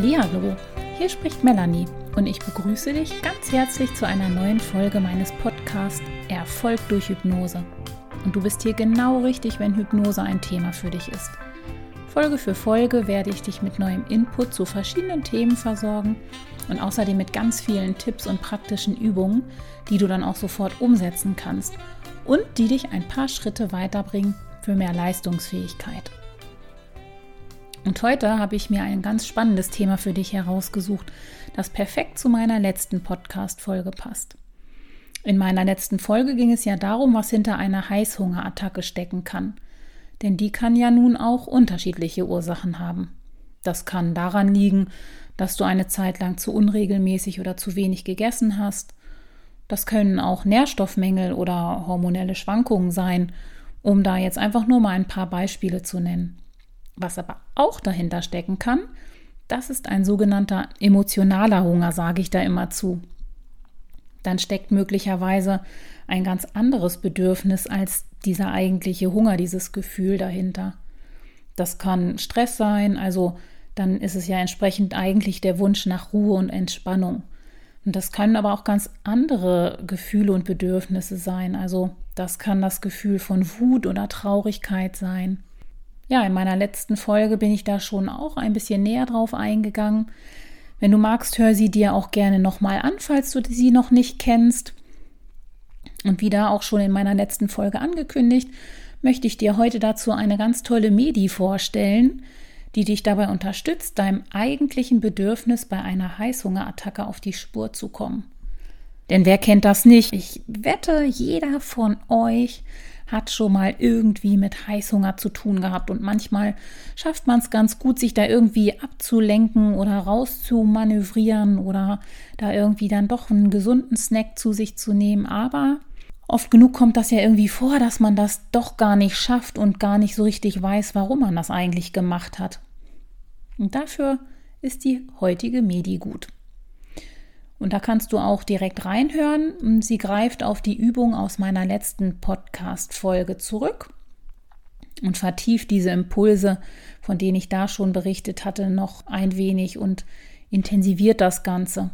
Hallihallo, hier spricht Melanie und ich begrüße dich ganz herzlich zu einer neuen Folge meines Podcasts Erfolg durch Hypnose. Und du bist hier genau richtig, wenn Hypnose ein Thema für dich ist. Folge für Folge werde ich dich mit neuem Input zu verschiedenen Themen versorgen und außerdem mit ganz vielen Tipps und praktischen Übungen, die du dann auch sofort umsetzen kannst und die dich ein paar Schritte weiterbringen für mehr Leistungsfähigkeit. Und heute habe ich mir ein ganz spannendes Thema für dich herausgesucht, das perfekt zu meiner letzten Podcast-Folge passt. In meiner letzten Folge ging es ja darum, was hinter einer Heißhungerattacke stecken kann. Denn die kann ja nun auch unterschiedliche Ursachen haben. Das kann daran liegen, dass du eine Zeit lang zu unregelmäßig oder zu wenig gegessen hast. Das können auch Nährstoffmängel oder hormonelle Schwankungen sein, um da jetzt einfach nur mal ein paar Beispiele zu nennen. Was aber auch dahinter stecken kann, das ist ein sogenannter emotionaler Hunger, sage ich da immer zu. Dann steckt möglicherweise ein ganz anderes Bedürfnis als dieser eigentliche Hunger, dieses Gefühl dahinter. Das kann Stress sein, also dann ist es ja entsprechend eigentlich der Wunsch nach Ruhe und Entspannung. Und das können aber auch ganz andere Gefühle und Bedürfnisse sein. Also das kann das Gefühl von Wut oder Traurigkeit sein ja, in meiner letzten Folge bin ich da schon auch ein bisschen näher drauf eingegangen. Wenn du magst, hör sie dir auch gerne nochmal an, falls du sie noch nicht kennst. Und wie da auch schon in meiner letzten Folge angekündigt, möchte ich dir heute dazu eine ganz tolle Medi vorstellen, die dich dabei unterstützt, deinem eigentlichen Bedürfnis bei einer Heißhungerattacke auf die Spur zu kommen. Denn wer kennt das nicht? Ich wette, jeder von euch hat schon mal irgendwie mit Heißhunger zu tun gehabt und manchmal schafft man es ganz gut, sich da irgendwie abzulenken oder rauszumanövrieren oder da irgendwie dann doch einen gesunden Snack zu sich zu nehmen. Aber oft genug kommt das ja irgendwie vor, dass man das doch gar nicht schafft und gar nicht so richtig weiß, warum man das eigentlich gemacht hat. Und dafür ist die heutige Medi gut. Und da kannst du auch direkt reinhören. Sie greift auf die Übung aus meiner letzten Podcast-Folge zurück und vertieft diese Impulse, von denen ich da schon berichtet hatte, noch ein wenig und intensiviert das Ganze.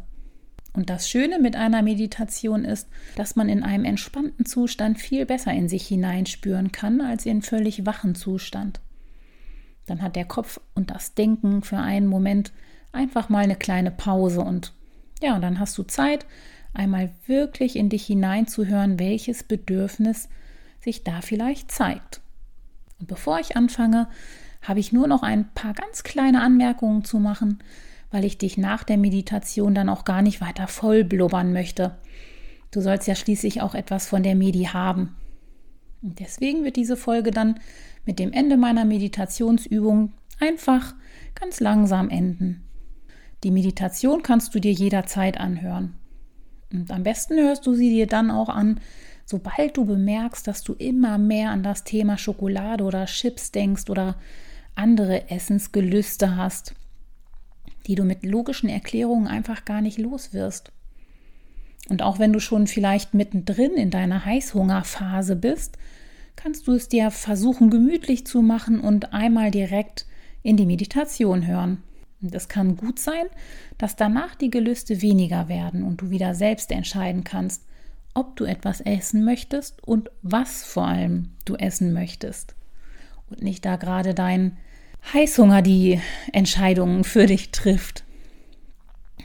Und das Schöne mit einer Meditation ist, dass man in einem entspannten Zustand viel besser in sich hineinspüren kann als in völlig wachen Zustand. Dann hat der Kopf und das Denken für einen Moment einfach mal eine kleine Pause und ja, und dann hast du Zeit, einmal wirklich in dich hineinzuhören, welches Bedürfnis sich da vielleicht zeigt. Und bevor ich anfange, habe ich nur noch ein paar ganz kleine Anmerkungen zu machen, weil ich dich nach der Meditation dann auch gar nicht weiter voll blubbern möchte. Du sollst ja schließlich auch etwas von der Medi haben. Und deswegen wird diese Folge dann mit dem Ende meiner Meditationsübung einfach ganz langsam enden. Die Meditation kannst du dir jederzeit anhören. Und am besten hörst du sie dir dann auch an, sobald du bemerkst, dass du immer mehr an das Thema Schokolade oder Chips denkst oder andere Essensgelüste hast, die du mit logischen Erklärungen einfach gar nicht los wirst. Und auch wenn du schon vielleicht mittendrin in deiner Heißhungerphase bist, kannst du es dir versuchen gemütlich zu machen und einmal direkt in die Meditation hören. Und es kann gut sein, dass danach die Gelüste weniger werden und du wieder selbst entscheiden kannst, ob du etwas essen möchtest und was vor allem du essen möchtest. Und nicht da gerade dein Heißhunger die Entscheidungen für dich trifft.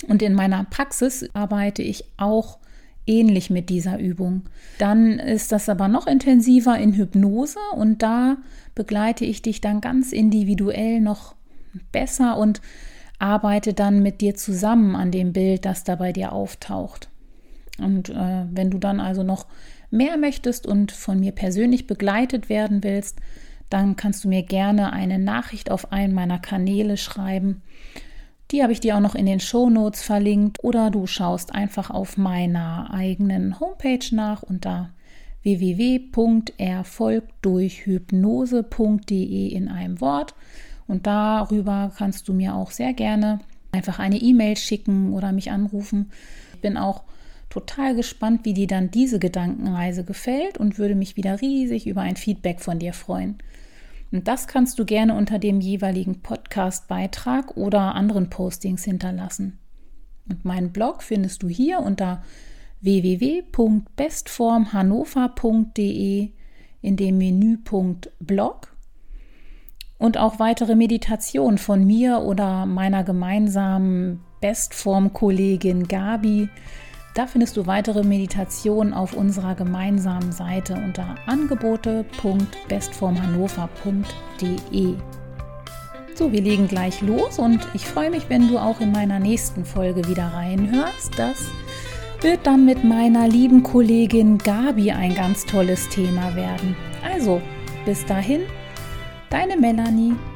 Und in meiner Praxis arbeite ich auch ähnlich mit dieser Übung. Dann ist das aber noch intensiver in Hypnose und da begleite ich dich dann ganz individuell noch besser und arbeite dann mit dir zusammen an dem Bild, das da bei dir auftaucht. Und äh, wenn du dann also noch mehr möchtest und von mir persönlich begleitet werden willst, dann kannst du mir gerne eine Nachricht auf einen meiner Kanäle schreiben. Die habe ich dir auch noch in den Show Notes verlinkt oder du schaust einfach auf meiner eigenen Homepage nach unter www.erfolgdurchhypnose.de in einem Wort. Und darüber kannst du mir auch sehr gerne einfach eine E-Mail schicken oder mich anrufen. Ich bin auch total gespannt, wie dir dann diese Gedankenreise gefällt und würde mich wieder riesig über ein Feedback von dir freuen. Und das kannst du gerne unter dem jeweiligen Podcast-Beitrag oder anderen Postings hinterlassen. Und meinen Blog findest du hier unter www.bestformhannover.de in dem Menüpunkt Blog und auch weitere Meditationen von mir oder meiner gemeinsamen Bestform-Kollegin Gabi da findest du weitere Meditationen auf unserer gemeinsamen Seite unter angebote.bestformhannover.de. So, wir legen gleich los und ich freue mich, wenn du auch in meiner nächsten Folge wieder reinhörst. Das wird dann mit meiner lieben Kollegin Gabi ein ganz tolles Thema werden. Also, bis dahin, deine Melanie.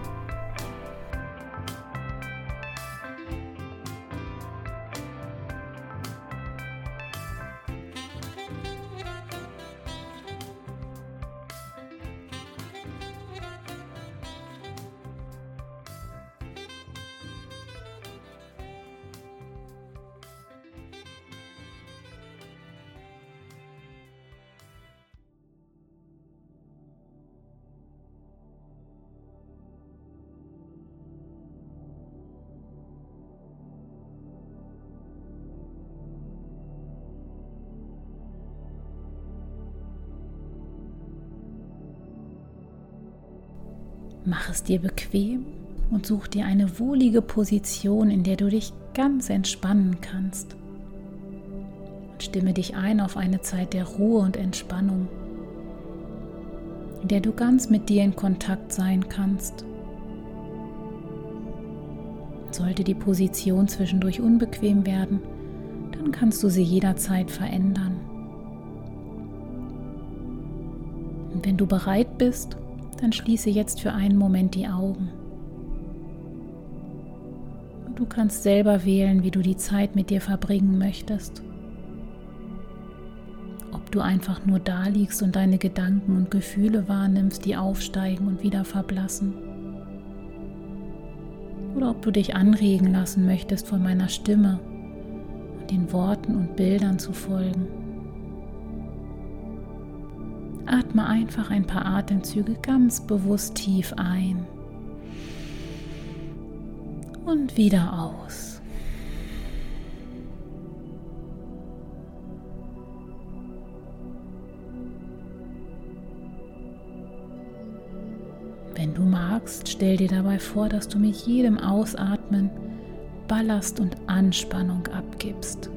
Mach es dir bequem und such dir eine wohlige Position, in der du dich ganz entspannen kannst. Und stimme dich ein auf eine Zeit der Ruhe und Entspannung, in der du ganz mit dir in Kontakt sein kannst. Sollte die Position zwischendurch unbequem werden, dann kannst du sie jederzeit verändern. Und wenn du bereit bist, dann schließe jetzt für einen Moment die Augen. Du kannst selber wählen, wie du die Zeit mit dir verbringen möchtest. Ob du einfach nur da liegst und deine Gedanken und Gefühle wahrnimmst, die aufsteigen und wieder verblassen. Oder ob du dich anregen lassen möchtest von meiner Stimme und den Worten und Bildern zu folgen. Atme einfach ein paar Atemzüge ganz bewusst tief ein und wieder aus. Wenn du magst, stell dir dabei vor, dass du mit jedem Ausatmen Ballast und Anspannung abgibst.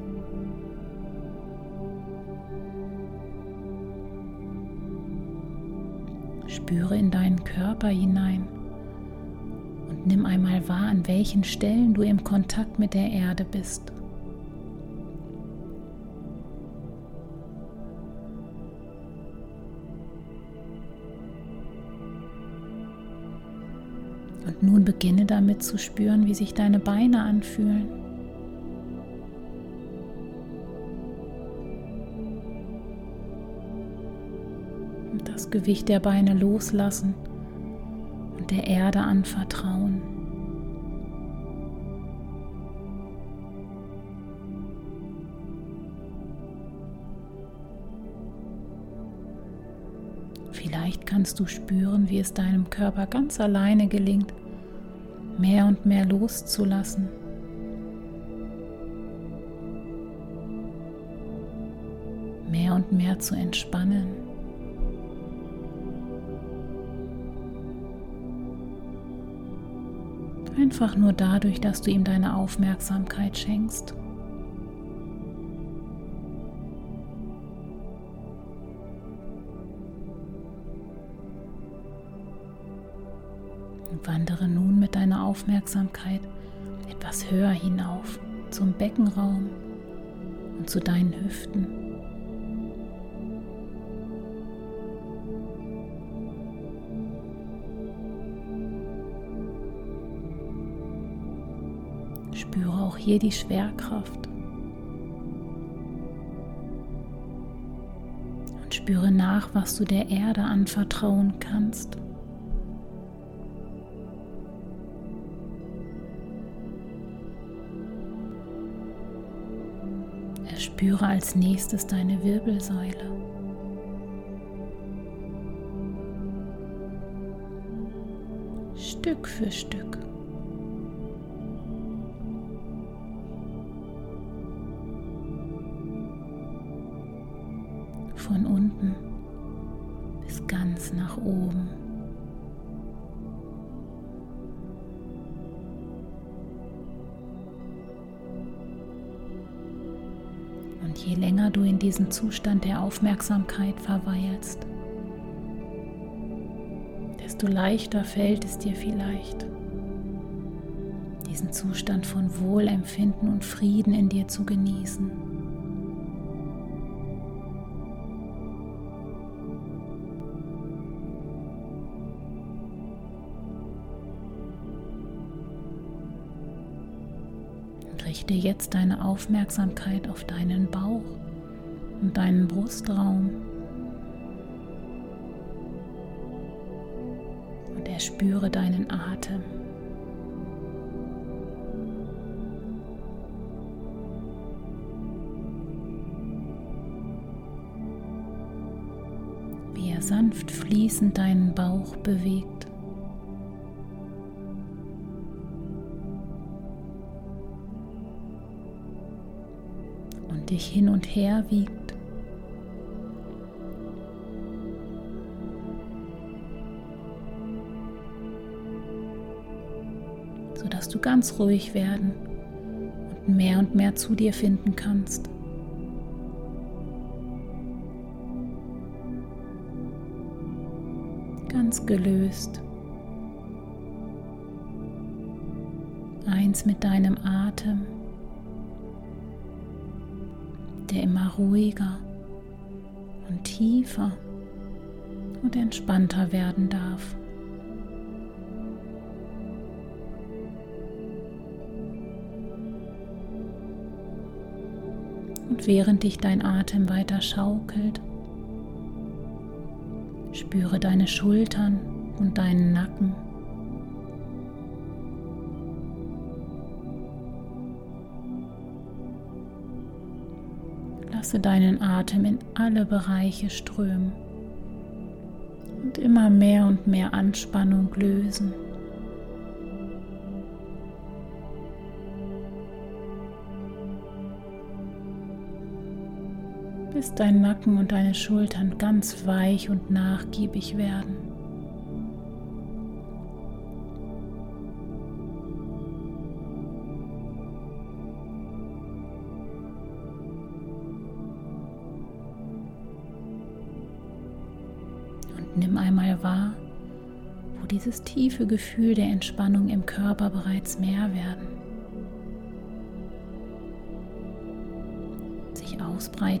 Spüre in deinen Körper hinein und nimm einmal wahr, an welchen Stellen du im Kontakt mit der Erde bist. Und nun beginne damit zu spüren, wie sich deine Beine anfühlen. Gewicht der Beine loslassen und der Erde anvertrauen. Vielleicht kannst du spüren, wie es deinem Körper ganz alleine gelingt, mehr und mehr loszulassen. Mehr und mehr zu entspannen. Einfach nur dadurch, dass du ihm deine Aufmerksamkeit schenkst. Und wandere nun mit deiner Aufmerksamkeit etwas höher hinauf zum Beckenraum und zu deinen Hüften. Hier die Schwerkraft. Und spüre nach, was du der Erde anvertrauen kannst. Erspüre als nächstes deine Wirbelsäule. Stück für Stück. Diesem Zustand der Aufmerksamkeit verweilst, desto leichter fällt es dir vielleicht, diesen Zustand von Wohlempfinden und Frieden in dir zu genießen. Und richte jetzt deine Aufmerksamkeit auf deinen Bauch und deinen Brustraum. Spüre deinen Atem. Wie er sanft fließend deinen Bauch bewegt. Und dich hin und her wiegt. Du ganz ruhig werden und mehr und mehr zu dir finden kannst. Ganz gelöst. Eins mit deinem Atem, der immer ruhiger und tiefer und entspannter werden darf. Und während dich dein Atem weiter schaukelt, spüre deine Schultern und deinen Nacken. Lasse deinen Atem in alle Bereiche strömen und immer mehr und mehr Anspannung lösen. Bis dein Nacken und deine Schultern ganz weich und nachgiebig werden. Und nimm einmal wahr, wo dieses tiefe Gefühl der Entspannung im Körper bereits mehr werden.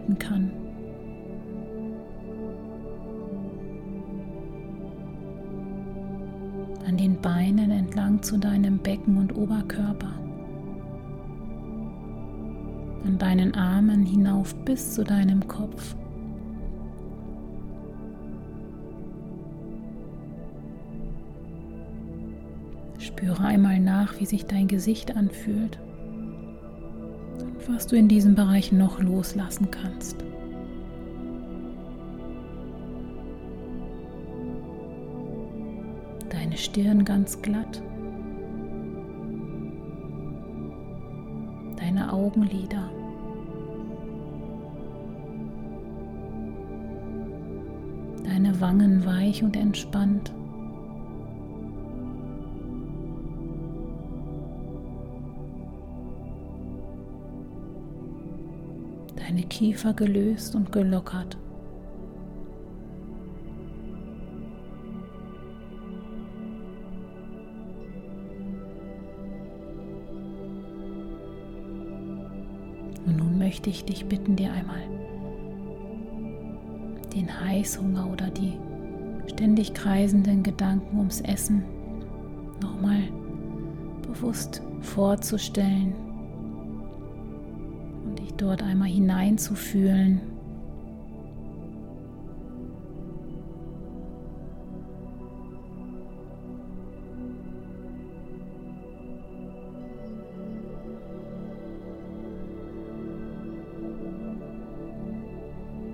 Ausbreiten kann. An den Beinen entlang zu deinem Becken und Oberkörper. An deinen Armen hinauf bis zu deinem Kopf. Spüre einmal nach, wie sich dein Gesicht anfühlt was du in diesem Bereich noch loslassen kannst. Deine Stirn ganz glatt. Deine Augenlider. Deine Wangen weich und entspannt. Deine Kiefer gelöst und gelockert. Und nun möchte ich dich bitten, dir einmal den Heißhunger oder die ständig kreisenden Gedanken ums Essen nochmal bewusst vorzustellen dort einmal hineinzufühlen.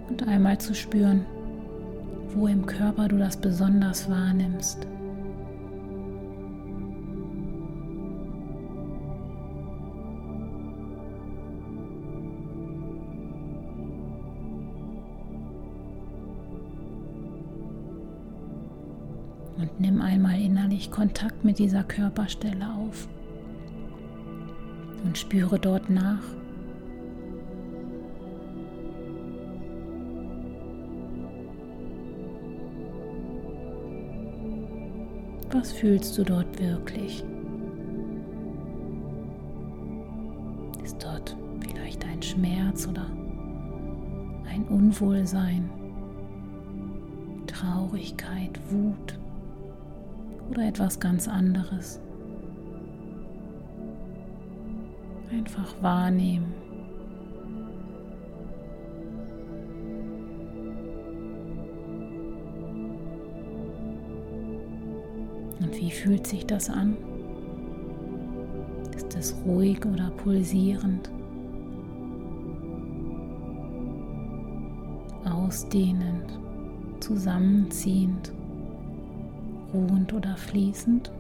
Und einmal zu spüren, wo im Körper du das besonders wahrnimmst. Nimm einmal innerlich Kontakt mit dieser Körperstelle auf und spüre dort nach. Was fühlst du dort wirklich? Ist dort vielleicht ein Schmerz oder ein Unwohlsein, Traurigkeit, Wut oder etwas ganz anderes? Einfach wahrnehmen. Und wie fühlt sich das an? Ist es ruhig oder pulsierend? Ausdehnend, zusammenziehend, ruhend oder fließend?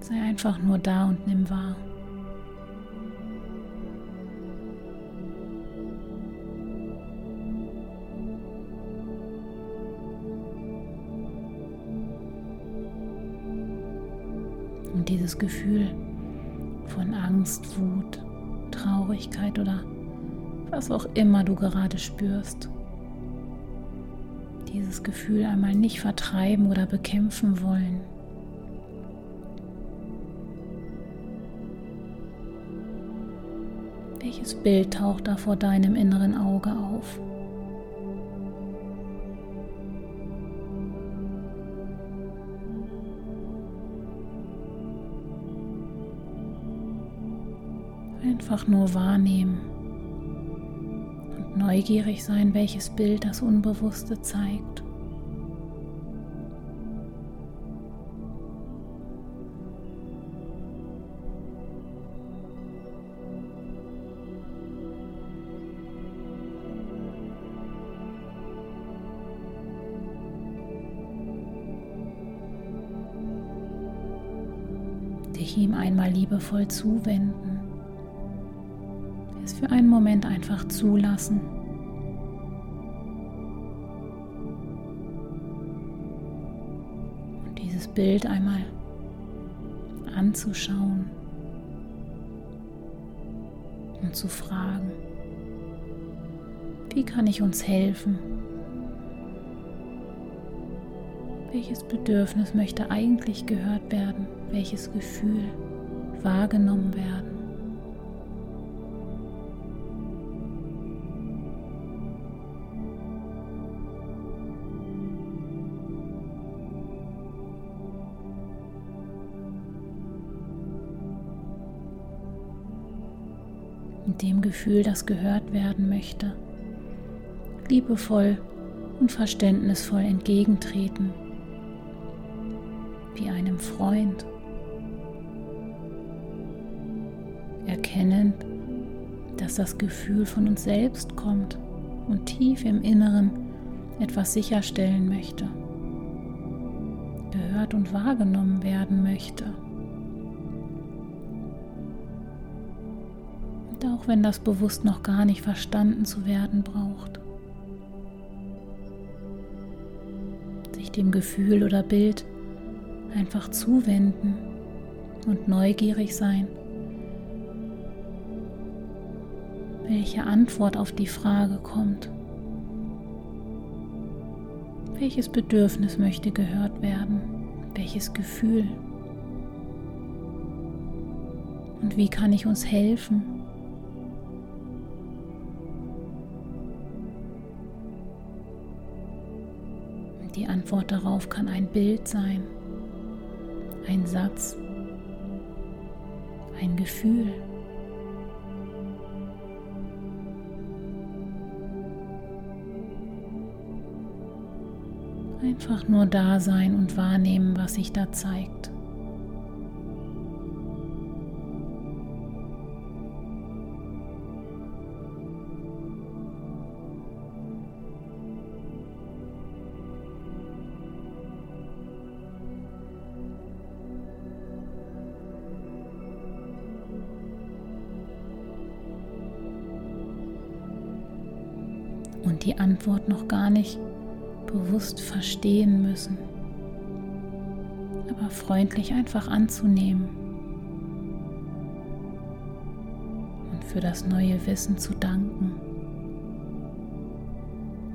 Sei einfach nur da und nimm wahr. Und dieses Gefühl von Angst, Wut, Traurigkeit oder was auch immer du gerade spürst. Dieses Gefühl einmal nicht vertreiben oder bekämpfen wollen. Welches Bild taucht da vor deinem inneren Auge auf? Einfach nur wahrnehmen neugierig sein, welches Bild das Unbewusste zeigt. dich ihm einmal liebevoll zuwenden. Für einen Moment einfach zulassen. Und dieses Bild einmal anzuschauen und zu fragen, wie kann ich uns helfen? Welches Bedürfnis möchte eigentlich gehört werden? Welches Gefühl wahrgenommen werden? Mit dem Gefühl, das gehört werden möchte, liebevoll und verständnisvoll entgegentreten wie einem Freund. Erkennend, dass das Gefühl von uns selbst kommt und tief im Inneren etwas sicherstellen möchte, gehört und wahrgenommen werden möchte. Auch wenn das bewusst noch gar nicht verstanden zu werden braucht, sich dem Gefühl oder Bild einfach zuwenden und neugierig sein. Welche Antwort auf die Frage kommt? Welches Bedürfnis möchte gehört werden? Welches Gefühl? Und wie kann ich uns helfen? Die Antwort darauf kann ein Bild sein ein Satz, ein Gefühl. Einfach nur da sein und wahrnehmen, was sich da zeigt. Die Antwort noch gar nicht bewusst verstehen müssen, aber freundlich einfach anzunehmen und für das neue Wissen zu danken.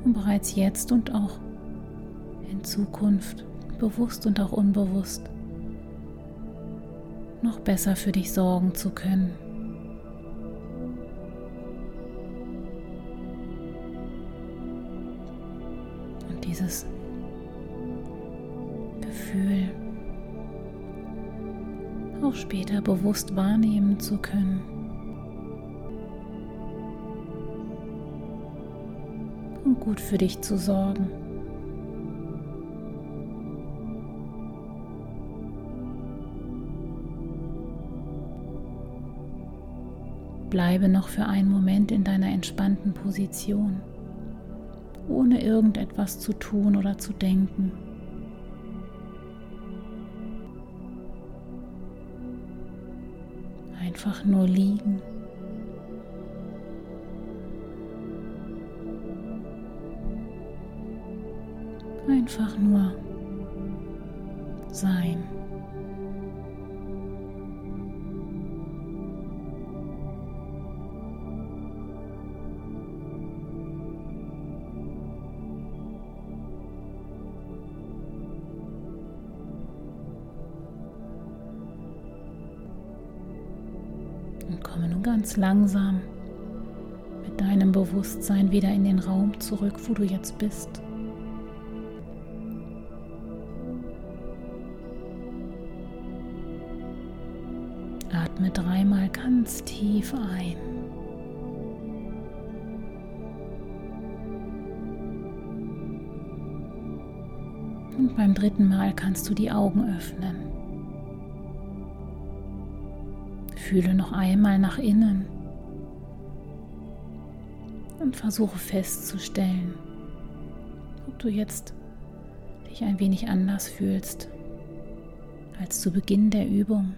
Und bereits jetzt und auch in Zukunft, bewusst und auch unbewusst, noch besser für dich sorgen zu können. Dieses Gefühl auch später bewusst wahrnehmen zu können. Und gut für dich zu sorgen. Bleibe noch für einen Moment in deiner entspannten Position, ohne irgendetwas zu tun oder zu denken. Einfach nur liegen. Einfach nur sein. Ganz langsam mit deinem Bewusstsein wieder in den Raum zurück, wo du jetzt bist. Atme dreimal ganz tief ein. Und beim dritten Mal kannst du die Augen öffnen. Fühle noch einmal nach innen und versuche festzustellen, ob du jetzt dich ein wenig anders fühlst als zu Beginn der Übung.